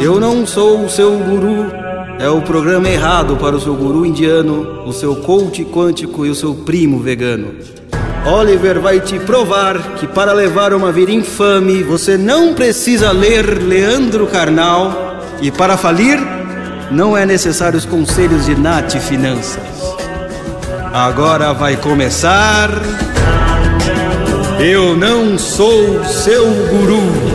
Eu não sou o seu guru. É o programa errado para o seu guru indiano, o seu coach quântico e o seu primo vegano. Oliver vai te provar que para levar uma vida infame você não precisa ler Leandro Carnal e para falir não é necessário os conselhos de Nath Finanças. Agora vai começar. Eu não sou seu guru.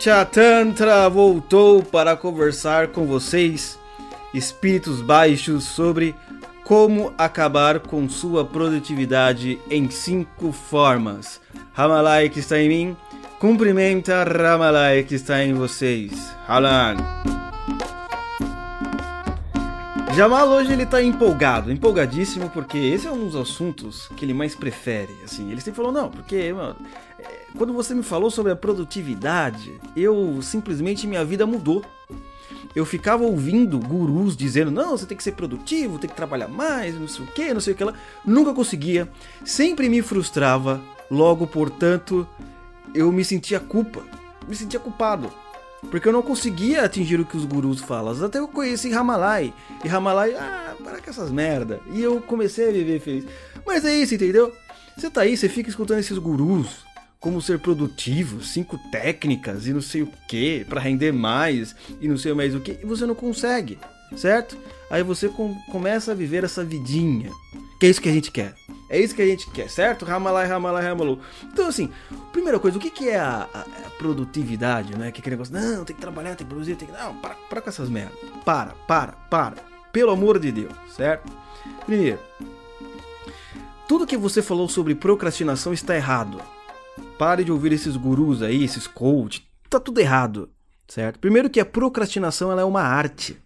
Panchatantra voltou para conversar com vocês, espíritos baixos, sobre como acabar com sua produtividade em cinco formas. Ramalai que está em mim, cumprimenta Ramalai que está em vocês. Halan. Jamal hoje ele tá empolgado, empolgadíssimo, porque esse é um dos assuntos que ele mais prefere. Assim, ele sempre falou, não, porque, mano, quando você me falou sobre a produtividade, eu simplesmente minha vida mudou. Eu ficava ouvindo gurus dizendo: não, você tem que ser produtivo, tem que trabalhar mais, não sei o que, não sei o que lá. Nunca conseguia, sempre me frustrava, logo, portanto, eu me sentia culpa, me sentia culpado. Porque eu não conseguia atingir o que os gurus falam. Até eu conheci Ramalai. E Ramalai, ah, para com essas merda. E eu comecei a viver feliz. Mas é isso, entendeu? Você tá aí, você fica escutando esses gurus como ser produtivo, cinco técnicas e não sei o que para render mais e não sei mais o que, e você não consegue, certo? Aí você com, começa a viver essa vidinha, que é isso que a gente quer. É isso que a gente quer, certo? Ramalai, ramalai, ramalu. Então, assim, primeira coisa, o que, que é a, a, a produtividade, né? Que aquele negócio, não, tem que trabalhar, tem que produzir, tem que. Não, para, para com essas merdas. Para, para, para. Pelo amor de Deus, certo? Primeiro, tudo que você falou sobre procrastinação está errado. Pare de ouvir esses gurus aí, esses coach. Tá tudo errado, certo? Primeiro que a procrastinação ela é uma arte.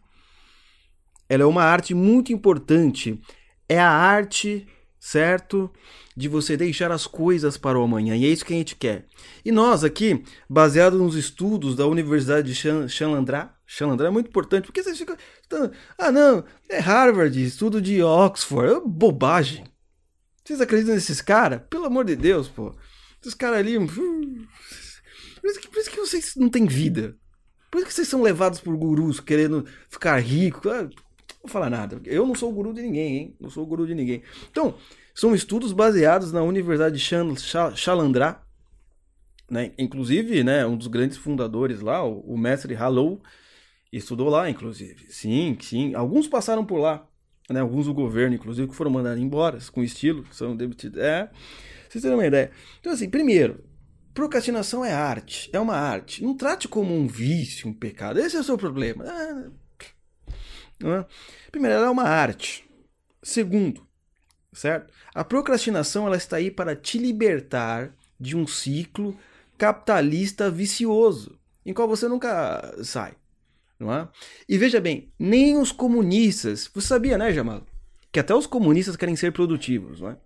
Ela é uma arte muito importante. É a arte, certo? De você deixar as coisas para o amanhã. E é isso que a gente quer. E nós aqui, baseado nos estudos da Universidade de Xalandrá, Xalandrá é muito importante, porque vocês ficam. Ah, não, é Harvard, estudo de Oxford. É bobagem. Vocês acreditam nesses caras? Pelo amor de Deus, pô. Os caras ali. Hum, por isso, que, por isso que vocês não têm vida. Por isso que vocês são levados por gurus querendo ficar rico. Ah, não vou falar nada. Eu não sou guru de ninguém, hein? Não sou guru de ninguém. Então, são estudos baseados na Universidade de Chalandrá. Né? Inclusive, né, um dos grandes fundadores lá, o, o mestre Hallow, estudou lá, inclusive. Sim, sim. Alguns passaram por lá. Né? Alguns do governo, inclusive, que foram mandados embora com estilo, são demitidos. É vocês terem uma ideia. Então, assim, primeiro, procrastinação é arte, é uma arte. Não trate como um vício, um pecado. Esse é o seu problema. Ah, é? Primeiro, ela é uma arte. Segundo, certo? A procrastinação ela está aí para te libertar de um ciclo capitalista vicioso, em qual você nunca sai. Não é? E veja bem, nem os comunistas, você sabia, né, Jamal? Que até os comunistas querem ser produtivos, não é?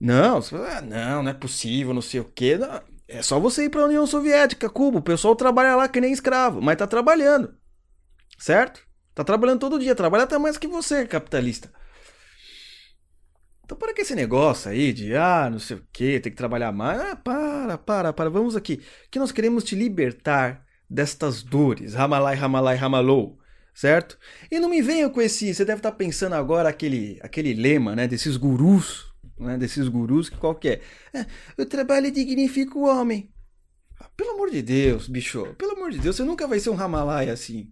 Não, ah, não, não é possível, não sei o quê. Não, é só você ir para a União Soviética, Cuba. O pessoal trabalha lá que nem escravo, mas tá trabalhando. Certo? Tá trabalhando todo dia, trabalha até mais que você, capitalista. Então para que esse negócio aí de ah, não sei o que, tem que trabalhar mais. Ah, para, para, para, vamos aqui. Que nós queremos te libertar destas dores. Ramalai, Ramalai, Ramalou. Certo? E não me venha com esse. Você deve estar pensando agora aquele, aquele lema, né? Desses gurus né, desses gurus, que qual que é? é? O trabalho dignifica o homem. Ah, pelo amor de Deus, bicho, pelo amor de Deus, você nunca vai ser um Ramalai assim.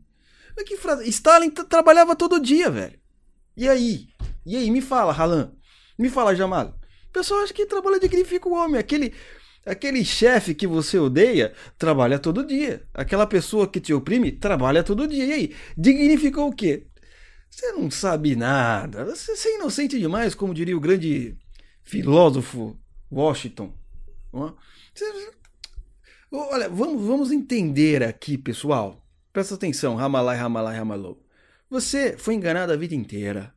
Que frase? Stalin trabalhava todo dia, velho. E aí? E aí, me fala, Ralan. Me fala, Jamal. O pessoal acha que trabalho dignifica o homem. Aquele, aquele chefe que você odeia trabalha todo dia. Aquela pessoa que te oprime trabalha todo dia. E aí? Dignificou o quê? Você não sabe nada. Você é inocente demais, como diria o grande filósofo Washington. Olha, vamos, vamos entender aqui, pessoal. Presta atenção, Ramalai, Ramalai, Ramalou. Você foi enganado a vida inteira,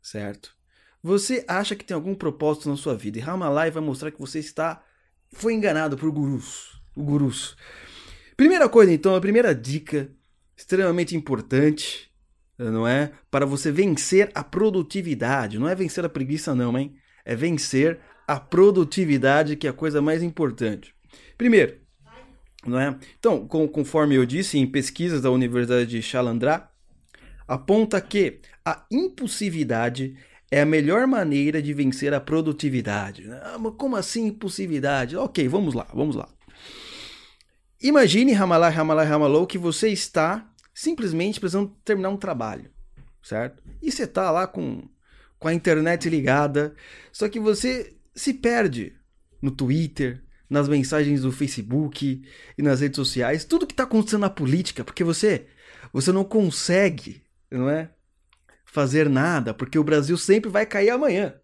certo? Você acha que tem algum propósito na sua vida e Ramalai vai mostrar que você está foi enganado por gurus, gurus. Primeira coisa, então, a primeira dica extremamente importante, não é? Para você vencer a produtividade. Não é vencer a preguiça, não, hein? É vencer a produtividade, que é a coisa mais importante. Primeiro, não é? Então, com, conforme eu disse em pesquisas da Universidade de Chalandra, aponta que a impulsividade é a melhor maneira de vencer a produtividade. Ah, mas como assim impulsividade? Ok, vamos lá, vamos lá. Imagine, Ramalá, Ramalá, Ramalou, que você está simplesmente precisando terminar um trabalho, certo? E você está lá com, com a internet ligada, só que você se perde no Twitter, nas mensagens do Facebook e nas redes sociais, tudo que está acontecendo na política, porque você você não consegue, não é, fazer nada, porque o Brasil sempre vai cair amanhã.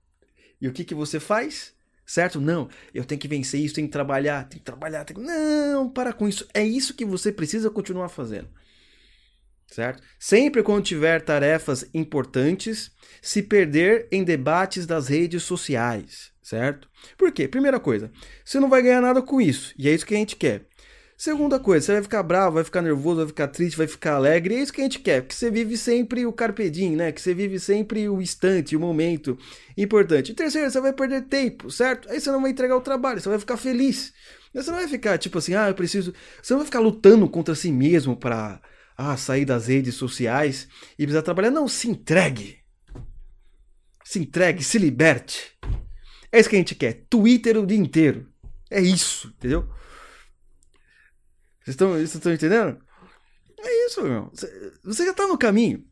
E o que que você faz? Certo? Não, eu tenho que vencer isso, tenho que trabalhar, tenho que trabalhar, tenho. Não, para com isso. É isso que você precisa continuar fazendo. Certo? Sempre quando tiver tarefas importantes, se perder em debates das redes sociais certo? Por quê? Primeira coisa, você não vai ganhar nada com isso, e é isso que a gente quer. Segunda coisa, você vai ficar bravo, vai ficar nervoso, vai ficar triste, vai ficar alegre, e é isso que a gente quer, porque você vive sempre o carpe diem, né? Que você vive sempre o instante, o momento importante. E terceiro, você vai perder tempo, certo? Aí você não vai entregar o trabalho, você vai ficar feliz. Você não vai ficar tipo assim, ah, eu preciso. Você não vai ficar lutando contra si mesmo para ah, sair das redes sociais e precisar trabalhar. Não, se entregue. Se entregue, se liberte. É isso que a gente quer. Twitter o dia inteiro. É isso, entendeu? Vocês estão, vocês estão entendendo? É isso, meu. Você já está no caminho.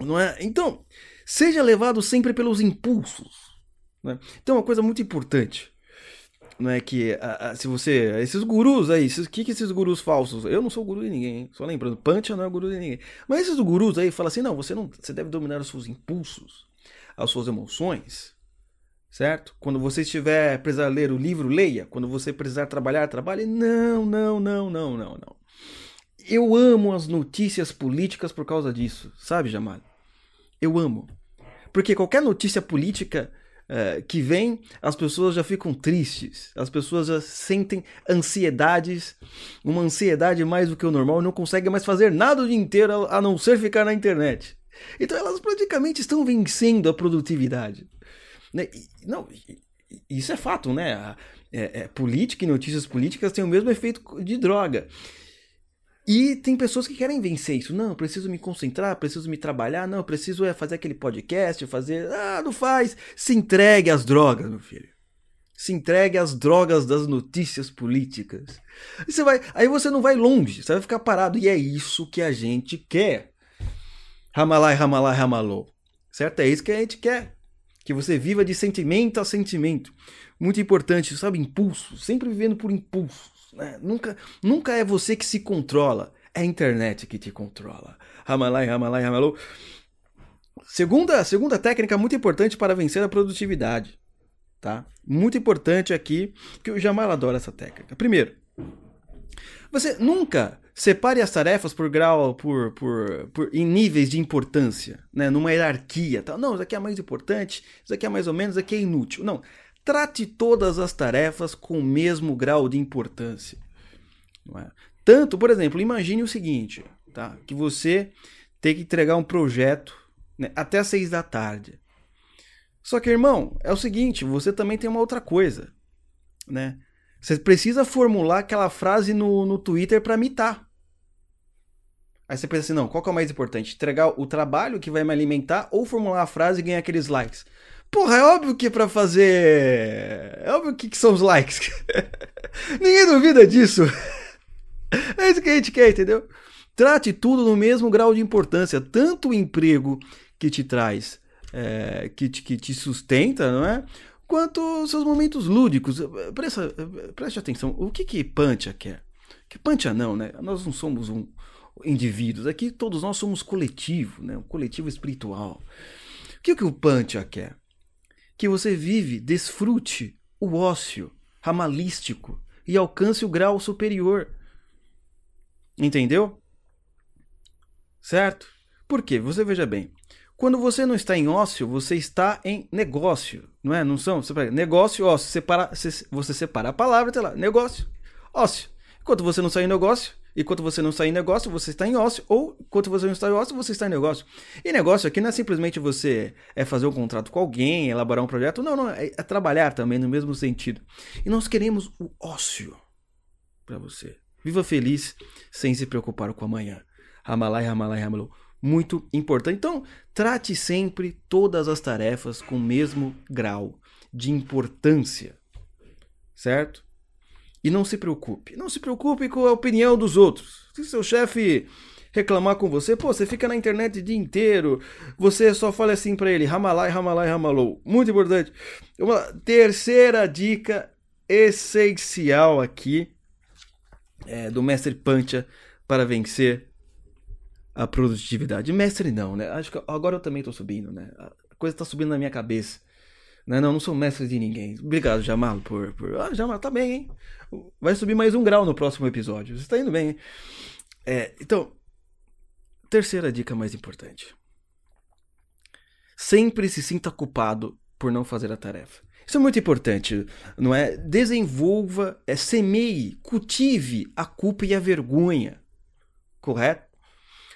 Não é? Então, seja levado sempre pelos impulsos. Né? Então, uma coisa muito importante. Não é que a, a, se você. Esses gurus aí, o que, que esses gurus falsos? Eu não sou guru de ninguém, hein? só lembrando, Pancha não é guru de ninguém. Mas esses gurus aí falam assim: não, você não. Você deve dominar os seus impulsos, as suas emoções certo? Quando você estiver precisar ler o livro, leia. Quando você precisar trabalhar, trabalhe. Não, não, não, não, não, não. Eu amo as notícias políticas por causa disso, sabe, Jamal? Eu amo. Porque qualquer notícia política é, que vem, as pessoas já ficam tristes, as pessoas já sentem ansiedades, uma ansiedade mais do que o normal, e não conseguem mais fazer nada o dia inteiro a não ser ficar na internet. Então elas praticamente estão vencendo a produtividade. Né? Não, isso é fato, né? É, é, política e notícias políticas têm o mesmo efeito de droga. E tem pessoas que querem vencer isso. Não, preciso me concentrar, preciso me trabalhar, não, preciso é fazer aquele podcast, fazer. Ah, não faz. Se entregue às drogas, meu filho. Se entregue às drogas das notícias políticas. você vai, aí você não vai longe, você vai ficar parado. E é isso que a gente quer. Ramalai, ramalai, ramalô. Certo? É isso que a gente quer que você viva de sentimento a sentimento. Muito importante, sabe? Impulso, sempre vivendo por impulsos. Né? Nunca, nunca é você que se controla, é a internet que te controla. Ramalai, ramalai, ramalou. Segunda, segunda técnica muito importante para vencer a produtividade. Tá? Muito importante aqui, que o Jamal adora essa técnica. Primeiro, você nunca separe as tarefas por grau, por, por, por em níveis de importância, né? numa hierarquia. Tal. Não, isso aqui é mais importante, isso aqui é mais ou menos, isso aqui é inútil. Não. Trate todas as tarefas com o mesmo grau de importância. É? Tanto, por exemplo, imagine o seguinte, tá? que você tem que entregar um projeto né, até às seis da tarde. Só que, irmão, é o seguinte, você também tem uma outra coisa, né? Você precisa formular aquela frase no, no Twitter para mitar. Aí você pensa assim, não, qual que é o mais importante? Entregar o trabalho que vai me alimentar ou formular a frase e ganhar aqueles likes? Porra, é óbvio que para fazer... É óbvio que, que são os likes. Ninguém duvida disso. é isso que a gente quer, entendeu? Trate tudo no mesmo grau de importância. Tanto o emprego que te traz, é, que, te, que te sustenta, não é? quanto seus momentos lúdicos. Presta, preste atenção, o que que Pancha quer? Que Pancha não, né? Nós não somos um indivíduos, aqui todos nós somos coletivo, né? Um coletivo espiritual. O que que o Pancha quer? Que você vive, desfrute o ócio ramalístico e alcance o grau superior. Entendeu? Certo? Por quê? Você veja bem. Quando você não está em ócio, você está em negócio, não é? Não são? Negócio, ócio. Separa, você separa a palavra, sei lá, negócio, ócio. Enquanto você não sai em negócio, Enquanto você não está em negócio, você está em ócio. Ou enquanto você não está em ócio, você está em negócio. E negócio aqui não é simplesmente você é fazer um contrato com alguém, elaborar um projeto. Não, não. É, é trabalhar também no mesmo sentido. E nós queremos o ócio para você. Viva feliz sem se preocupar com amanhã. Ramalai, Ramalai, Ramalou. Muito importante. Então, trate sempre todas as tarefas com o mesmo grau de importância. Certo? E não se preocupe. Não se preocupe com a opinião dos outros. Se seu chefe reclamar com você, pô, você fica na internet o dia inteiro, você só fala assim para ele, ramalai, ramalai, ramalou. Muito importante. Uma terceira dica essencial aqui é, do mestre Pancha para vencer a produtividade. Mestre não, né? Acho que agora eu também tô subindo, né? A coisa tá subindo na minha cabeça. Não, não, não sou mestre de ninguém. Obrigado, Jamal, por. por... Ah, Jamal, tá bem, hein? Vai subir mais um grau no próximo episódio. Você tá indo bem, hein? É, então, terceira dica mais importante. Sempre se sinta culpado por não fazer a tarefa. Isso é muito importante, não é? Desenvolva, é, semeie, cultive a culpa e a vergonha. Correto?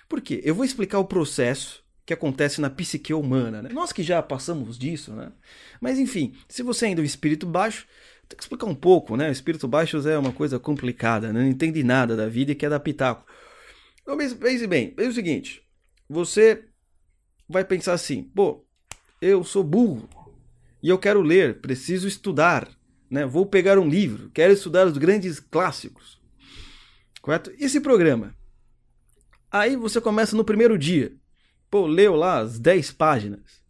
Por quê? Eu vou explicar o processo que acontece na psique humana. Né? Nós que já passamos disso, né? Mas enfim, se você ainda é um espírito baixo, tem que explicar um pouco, né? O espírito baixo é uma coisa complicada, né? não entende nada da vida e quer dar pitaco. Então, pense bem, é o seguinte: você vai pensar assim, pô, eu sou burro e eu quero ler, preciso estudar, né? Vou pegar um livro, quero estudar os grandes clássicos. Correto? Esse programa. Aí você começa no primeiro dia. Pô, leu lá as 10 páginas.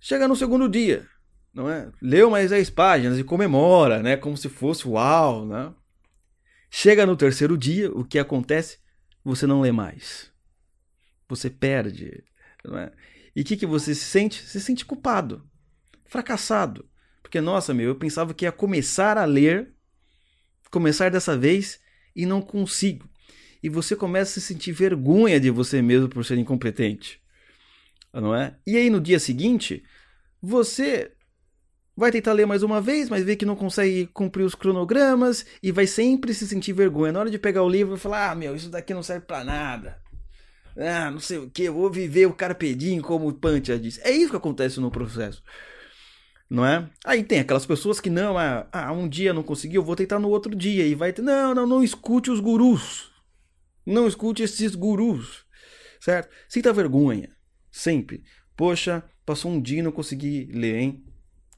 Chega no segundo dia, não é? Leu mais 10 páginas e comemora, né? Como se fosse uau, né? Chega no terceiro dia, o que acontece? Você não lê mais. Você perde, é? E o que, que você se sente? Se sente culpado, fracassado. Porque, nossa, meu, eu pensava que ia começar a ler, começar dessa vez, e não consigo e você começa a se sentir vergonha de você mesmo por ser incompetente. Não é? E aí no dia seguinte, você vai tentar ler mais uma vez, mas vê que não consegue cumprir os cronogramas e vai sempre se sentir vergonha. Na hora de pegar o livro e falar: "Ah, meu, isso daqui não serve para nada". Ah, não sei o que, vou viver o carpedinho como o Pantia disse. É isso que acontece no processo. Não é? Aí tem aquelas pessoas que não, ah, ah um dia não conseguiu, vou tentar no outro dia e vai não, não, não escute os gurus. Não escute esses gurus, certo? Sinta vergonha, sempre. Poxa, passou um dia e não consegui ler, hein?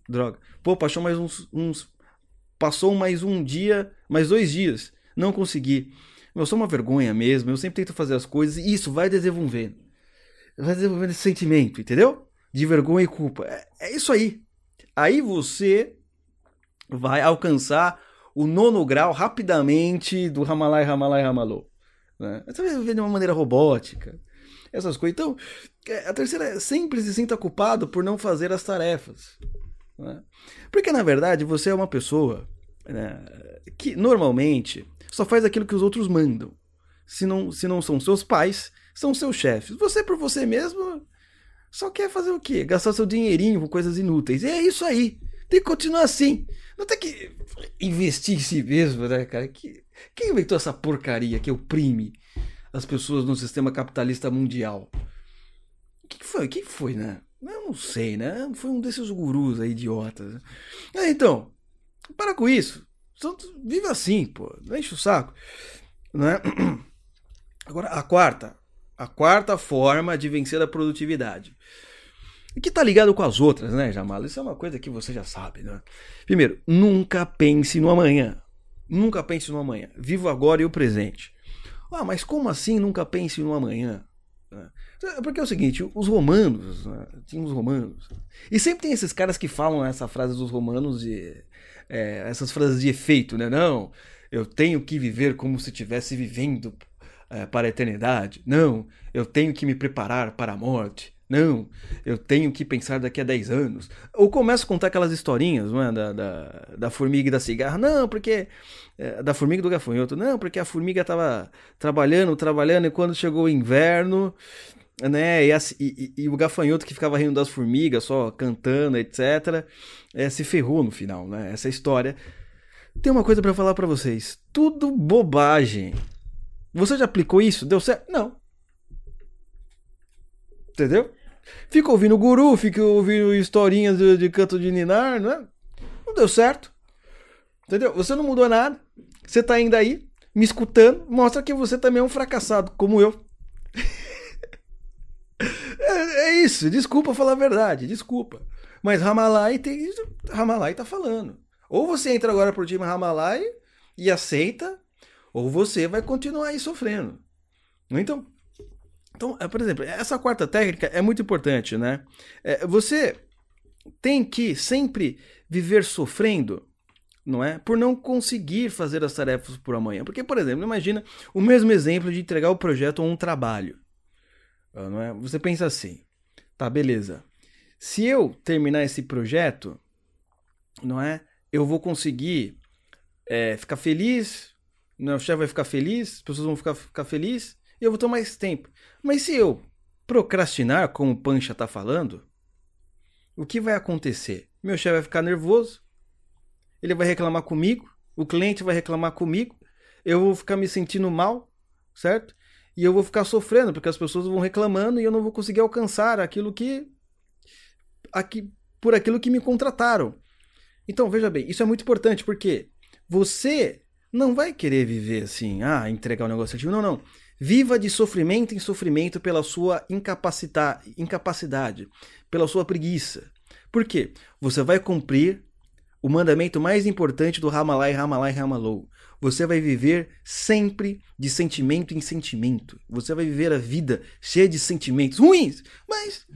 Droga. Pô, passou mais uns, uns. Passou mais um dia, mais dois dias. Não consegui. Eu sou uma vergonha mesmo. Eu sempre tento fazer as coisas e isso vai desenvolvendo. Vai desenvolvendo esse sentimento, entendeu? De vergonha e culpa. É, é isso aí. Aí você vai alcançar o nono grau rapidamente do Ramalai, Ramalai, Ramalô. Né? Você vai de uma maneira robótica. Essas coisas. Então, é, a terceira é sempre se sinta culpado por não fazer as tarefas. Né? Porque, na verdade, você é uma pessoa né, que normalmente só faz aquilo que os outros mandam. Se não, se não são seus pais, são seus chefes. Você, por você mesmo, só quer fazer o quê? Gastar seu dinheirinho com coisas inúteis. E é isso aí. Tem que continuar assim. Não tem que investir em si mesmo, né, cara? Que, quem inventou essa porcaria que oprime as pessoas no sistema capitalista mundial? O que foi? Quem foi, né? Eu não sei, né? Foi um desses gurus aí, idiotas. É, então, para com isso. Vive assim, pô. Não enche o saco. Né? Agora, a quarta. A quarta forma de vencer a produtividade. Que tá ligado com as outras, né, Jamal? Isso é uma coisa que você já sabe, né? Primeiro, nunca pense no amanhã. Nunca pense no amanhã. Viva agora e o presente. Ah, mas como assim nunca pense no amanhã? É, porque é o seguinte, os romanos, né? tinha os romanos, e sempre tem esses caras que falam essa frase dos romanos de é, essas frases de efeito, né? Não, eu tenho que viver como se estivesse vivendo é, para a eternidade. Não, eu tenho que me preparar para a morte. Não, eu tenho que pensar daqui a 10 anos. Ou começa a contar aquelas historinhas não é? da, da, da formiga e da cigarra. Não, porque. É, da formiga e do gafanhoto. Não, porque a formiga estava trabalhando, trabalhando, e quando chegou o inverno, né? E, e, e, o gafanhoto que ficava rindo das formigas, só cantando, etc., é, se ferrou no final, né? Essa história. Tem uma coisa para falar para vocês. Tudo bobagem. Você já aplicou isso? Deu certo? Não. Entendeu? Fica ouvindo guru, fica ouvindo historinhas de, de canto de ninar, né? Não deu certo. Entendeu? Você não mudou nada. Você tá ainda aí, me escutando, mostra que você também é um fracassado, como eu. é, é, isso, desculpa falar a verdade, desculpa. Mas Ramalai tem. Ramalai tá falando. Ou você entra agora pro time Ramalai e aceita, ou você vai continuar aí sofrendo. Então, então, é, por exemplo, essa quarta técnica é muito importante, né? É, você tem que sempre viver sofrendo, não é? Por não conseguir fazer as tarefas por amanhã. Porque, por exemplo, imagina o mesmo exemplo de entregar o projeto ou um trabalho. Ah, não é? Você pensa assim, tá, beleza. Se eu terminar esse projeto, não é? Eu vou conseguir é, ficar feliz, o chefe vai ficar feliz, as pessoas vão ficar, ficar felizes, eu vou ter mais tempo. Mas se eu procrastinar, como o Pancha está falando, o que vai acontecer? Meu chefe vai ficar nervoso, ele vai reclamar comigo, o cliente vai reclamar comigo, eu vou ficar me sentindo mal, certo? E eu vou ficar sofrendo, porque as pessoas vão reclamando e eu não vou conseguir alcançar aquilo que. Aqui, por aquilo que me contrataram. Então, veja bem, isso é muito importante, porque você não vai querer viver assim, ah, entregar o um negócio ativo. Não, não. Viva de sofrimento em sofrimento pela sua incapacidade, pela sua preguiça. Por quê? Você vai cumprir o mandamento mais importante do Ramalai, Ramalai, Ramalou. Você vai viver sempre de sentimento em sentimento. Você vai viver a vida cheia de sentimentos ruins, mas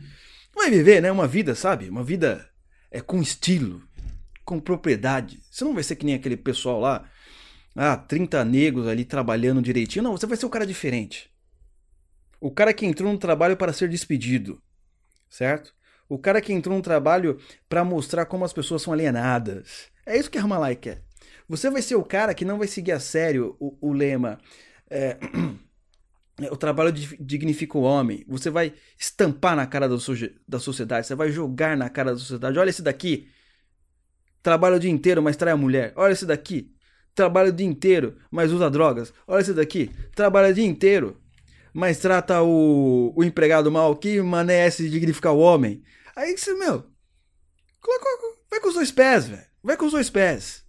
vai viver, né, uma vida, sabe? Uma vida é com estilo, com propriedade. Você não vai ser que nem aquele pessoal lá ah, 30 negros ali trabalhando direitinho. Não, você vai ser o cara diferente. O cara que entrou no trabalho para ser despedido, certo? O cara que entrou no trabalho para mostrar como as pessoas são alienadas. É isso que a Ramalai quer. Você vai ser o cara que não vai seguir a sério o, o lema. É, o trabalho dignifica o homem. Você vai estampar na cara da sociedade. Você vai jogar na cara da sociedade. Olha esse daqui. Trabalha o dia inteiro, mas trai a mulher. Olha esse daqui trabalha o dia inteiro, mas usa drogas. Olha esse daqui, trabalha o dia inteiro, mas trata o, o empregado mal. Que mané é esse de dignificar o homem? Aí você, meu, vai com os dois pés, velho. Vai com os dois pés.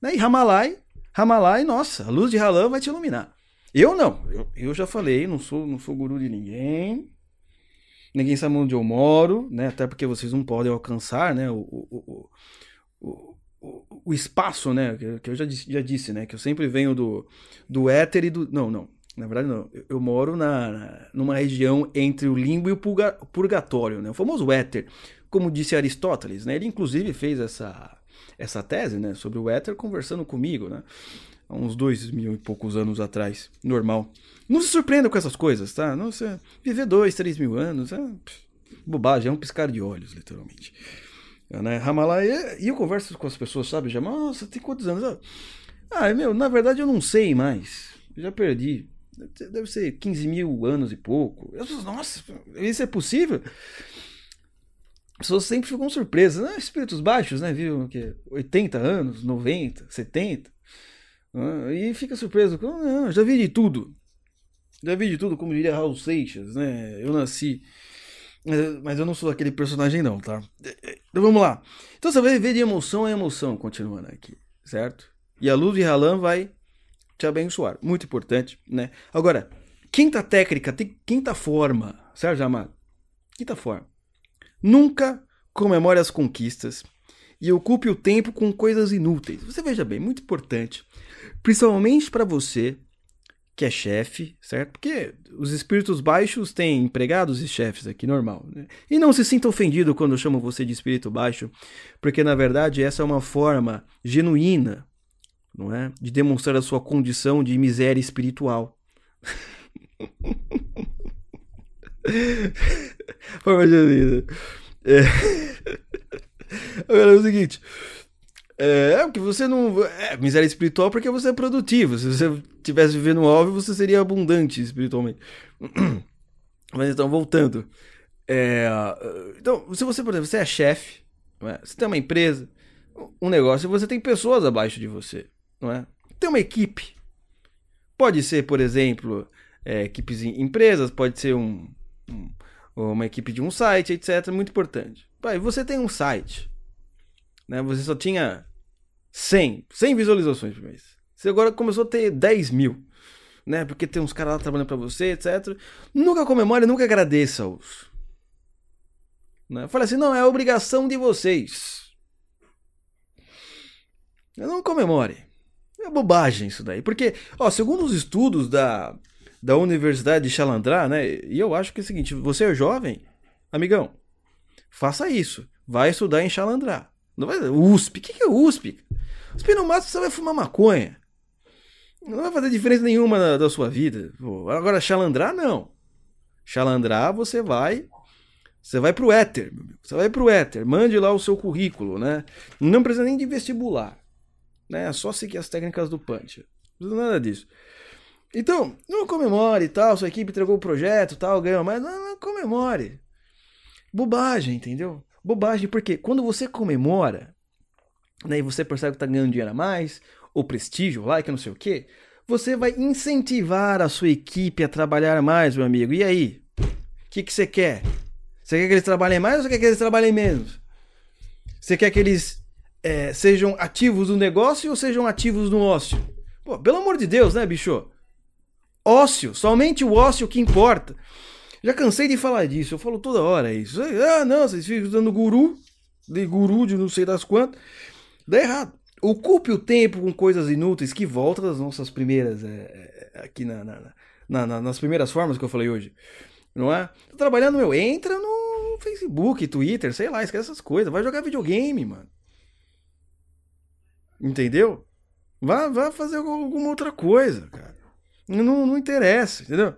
Né? E Ramalai, Ramalai, nossa, a luz de Ralam vai te iluminar. Eu não, eu, eu já falei, não sou, não sou guru de ninguém. Ninguém sabe onde eu moro, né? Até porque vocês não podem alcançar, né? o, o, o o, espaço, né? Que eu já, já disse, né? Que eu sempre venho do, do éter e do. Não, não. Na verdade, não. Eu, eu moro na, na, numa região entre o limbo e o purga, purgatório, né? O famoso éter. Como disse Aristóteles, né? Ele inclusive fez essa, essa tese, né? Sobre o éter conversando comigo, né? Há uns dois mil e poucos anos atrás. Normal. Não se surpreenda com essas coisas, tá? Não, você, viver dois, três mil anos é bobagem, é um piscar de olhos, literalmente né? Ramallah, e eu converso com as pessoas, sabe? Já, nossa, tem quantos anos? Ah, meu, na verdade eu não sei mais. Já perdi. Deve ser 15 mil anos e pouco. Eu, nossa, isso é possível? As pessoas sempre ficam surpresas. Né? Espíritos baixos, né? Viu? Que 80 anos, 90, 70. E fica surpreso. Não, já vi de tudo. Já vi de tudo, como diria Raul Seixas, né? Eu nasci mas eu não sou aquele personagem, não, tá? Então vamos lá. Então você vai ver de emoção a emoção, continuando aqui, certo? E a luz de Ralan vai te abençoar. Muito importante, né? Agora, quinta técnica, quinta forma, Sérgio Amado? Quinta forma. Nunca comemore as conquistas e ocupe o tempo com coisas inúteis. Você veja bem, muito importante. Principalmente para você que é chefe, certo? Porque os espíritos baixos têm empregados e chefes aqui, normal. Né? E não se sinta ofendido quando eu chamo você de espírito baixo, porque na verdade essa é uma forma genuína, não é? De demonstrar a sua condição de miséria espiritual. forma genuína. É. Agora é o seguinte. É, porque você não. É, miséria espiritual porque você é produtivo. Se você estivesse vivendo óbvio, você seria abundante espiritualmente. Mas então, voltando. É, então, se você, por exemplo, você é chefe, é? você tem uma empresa, um negócio, você tem pessoas abaixo de você, não é? Tem uma equipe. Pode ser, por exemplo, é, equipes em empresas, pode ser um, um, uma equipe de um site, etc. Muito importante. Pai, você tem um site, né? Você só tinha 100, 100 visualizações por mês. Você agora começou a ter 10 mil, né? Porque tem uns caras lá trabalhando para você, etc. Nunca comemore, nunca agradeça-os. Né? Fala assim, não, é obrigação de vocês. Não comemore. É bobagem isso daí. Porque, ó, segundo os estudos da, da Universidade de Chalandrá, né? E eu acho que é o seguinte: você é jovem, amigão, faça isso. Vai estudar em Chalandrá. Não vai. USP. O que, que é USP? USP no máximo você vai fumar maconha. Não vai fazer diferença nenhuma na, da sua vida. Agora, Chalandrá, não. Chalandrá, você vai. Você vai pro éter, Você vai pro éter. Mande lá o seu currículo, né? Não precisa nem de vestibular. Né? É só seguir as técnicas do punch. Não precisa nada disso. Então, não comemore e tal, sua equipe entregou o projeto tal, ganhou mais. Não, não comemore. Bobagem, entendeu? Bobagem, porque quando você comemora, né, e você percebe que tá ganhando dinheiro a mais, ou prestígio, like, não sei o quê, você vai incentivar a sua equipe a trabalhar mais, meu amigo. E aí? O que, que você quer? Você quer que eles trabalhem mais ou você quer que eles trabalhem menos? Você quer que eles é, sejam ativos no negócio ou sejam ativos no ócio? Pô, pelo amor de Deus, né, bicho? Ócio, somente o ócio que importa. Já cansei de falar disso, eu falo toda hora isso. Ah, não, vocês ficam usando guru, de guru de não sei das quantas. Dá errado. Ocupe o tempo com coisas inúteis que volta das nossas primeiras. É, é, aqui na, na, na, nas primeiras formas que eu falei hoje. Não é? Tô trabalhando, meu, entra no Facebook, Twitter, sei lá, esquece essas coisas. Vai jogar videogame, mano. Entendeu? Vá, vá fazer alguma outra coisa, cara. Não, não interessa, entendeu?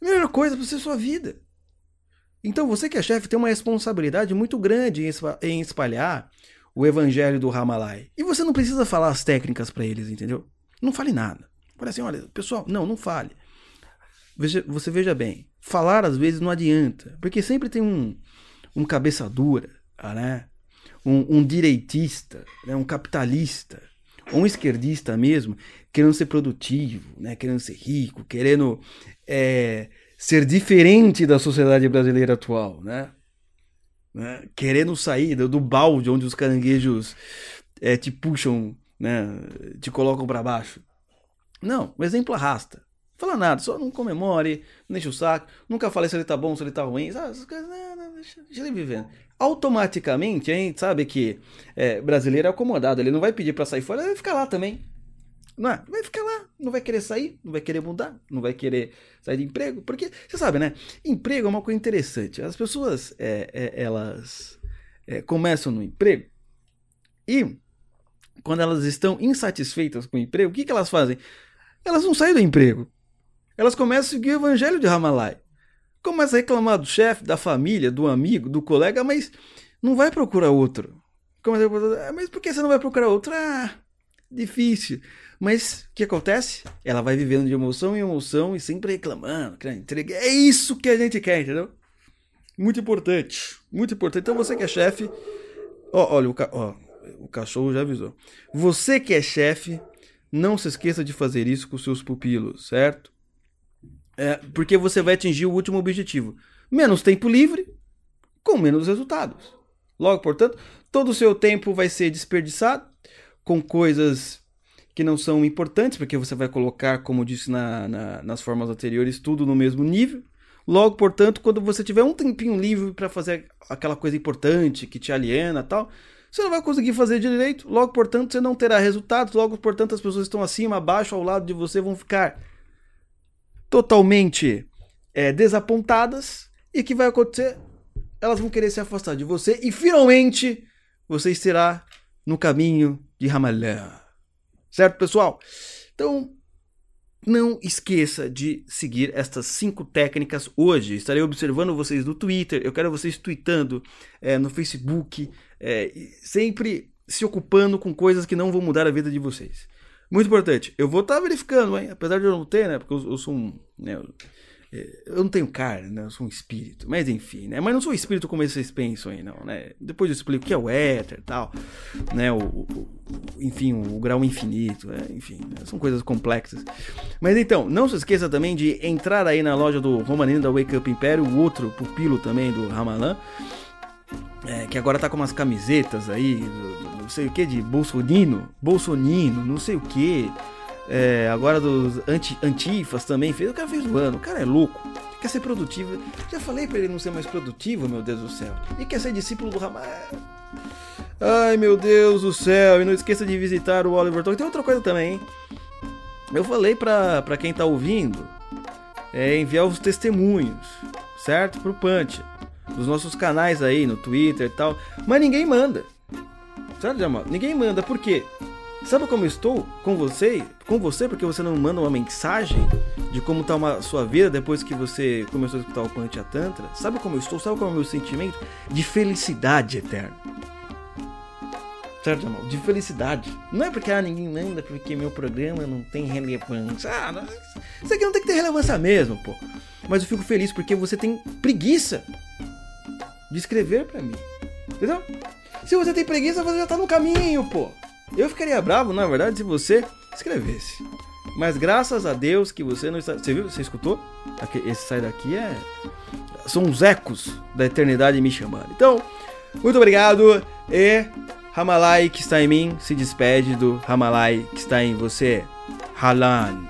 A melhor coisa para ser sua vida. Então você que é chefe tem uma responsabilidade muito grande em espalhar o evangelho do Ramalai. E você não precisa falar as técnicas para eles, entendeu? Não fale nada. Fale assim, olha, pessoal, não, não fale. Veja, você veja bem, falar às vezes não adianta, porque sempre tem um, um cabeça dura, né? um, um direitista, né? um capitalista, um esquerdista mesmo, querendo ser produtivo, né? querendo ser rico, querendo é, ser diferente da sociedade brasileira atual, né? né? Querendo sair do, do, balde onde os caranguejos é, te puxam, né? te colocam para baixo. Não, o exemplo arrasta. Fala nada, só não comemore, não enche o saco, nunca fale se ele tá bom, se ele tá ruim, sabe? Essas coisas, não, não, deixa, deixa ele vivendo automaticamente a gente sabe que é, brasileiro é acomodado, ele não vai pedir para sair fora, ele vai ficar lá também. Não é? Vai ficar lá, não vai querer sair, não vai querer mudar, não vai querer sair de emprego, porque você sabe, né? Emprego é uma coisa interessante. As pessoas é, é, elas é, começam no emprego e quando elas estão insatisfeitas com o emprego, o que, que elas fazem? Elas não saem do emprego. Elas começam a seguir o evangelho de Ramalai. Começa a reclamar do chefe, da família, do amigo, do colega, mas não vai procurar outro. Começa a perguntar, ah, mas por que você não vai procurar outro? Ah, difícil. Mas o que acontece? Ela vai vivendo de emoção em emoção e sempre reclamando, entrega. É isso que a gente quer, entendeu? Muito importante. Muito importante. Então você que é chefe. Ó, olha, o, ca... ó, o cachorro já avisou. Você que é chefe, não se esqueça de fazer isso com seus pupilos, certo? É, porque você vai atingir o último objetivo. Menos tempo livre, com menos resultados. Logo, portanto, todo o seu tempo vai ser desperdiçado com coisas que não são importantes, porque você vai colocar, como disse na, na, nas formas anteriores, tudo no mesmo nível. Logo, portanto, quando você tiver um tempinho livre para fazer aquela coisa importante que te aliena tal, você não vai conseguir fazer direito. Logo, portanto, você não terá resultados. Logo, portanto, as pessoas que estão acima, abaixo, ao lado de você vão ficar totalmente é, desapontadas. E o que vai acontecer? Elas vão querer se afastar de você e finalmente você estará no caminho de Ramallah. Certo, pessoal? Então, não esqueça de seguir estas cinco técnicas hoje. Estarei observando vocês no Twitter, eu quero vocês tweetando é, no Facebook, é, sempre se ocupando com coisas que não vão mudar a vida de vocês. Muito importante. Eu vou estar tá verificando, hein? Apesar de eu não ter, né? Porque eu, eu sou um. Né, É, eu não tenho carne, né? Eu sou um espírito. Mas enfim, né? Mas não sou espírito como vocês pensam aí, não, né? Depois eu explico o que é o éter e tal, né? O, o, enfim, o grau infinito, né? enfim, né? são coisas complexas. Mas então, não se esqueça também de entrar aí na loja do Romanino da Wake Up Império, o outro pupilo também do Ramalan. É, que agora tá com umas camisetas aí, não sei o que, de Bolsonino, Bolsonino, não sei o que. É, agora dos anti, antifas também fez. O cara fez o ano. O cara é louco. Quer ser produtivo. Já falei para ele não ser mais produtivo, meu Deus do céu. E quer ser discípulo do Ramar. Ai, meu Deus do céu. E não esqueça de visitar o Oliver Talk. Tem outra coisa também, hein? Eu falei pra, pra quem tá ouvindo é, enviar os testemunhos, certo? Pro Punch. Dos nossos canais aí, no Twitter e tal. Mas ninguém manda. Certo, Jamal? Ninguém manda. Por quê? Sabe como eu estou com você? Com você, porque você não manda uma mensagem de como está a sua vida depois que você começou a escutar o Pancha Tantra? Sabe como eu estou? Sabe qual é o meu sentimento? De felicidade eterna. Certo, Jamal? De felicidade. Não é porque ah, ninguém manda, porque meu programa não tem relevância. Ah, não, isso aqui não tem que ter relevância mesmo, pô. Mas eu fico feliz porque você tem preguiça de escrever para mim. Entendeu? Se você tem preguiça, você já tá no caminho, pô. Eu ficaria bravo, na verdade, se você escrevesse. Mas graças a Deus que você não está. Você viu? Você escutou? Esse sai daqui é. São os ecos da eternidade me chamando. Então, muito obrigado. E Ramalai que está em mim se despede do Ramalai que está em você. Halan.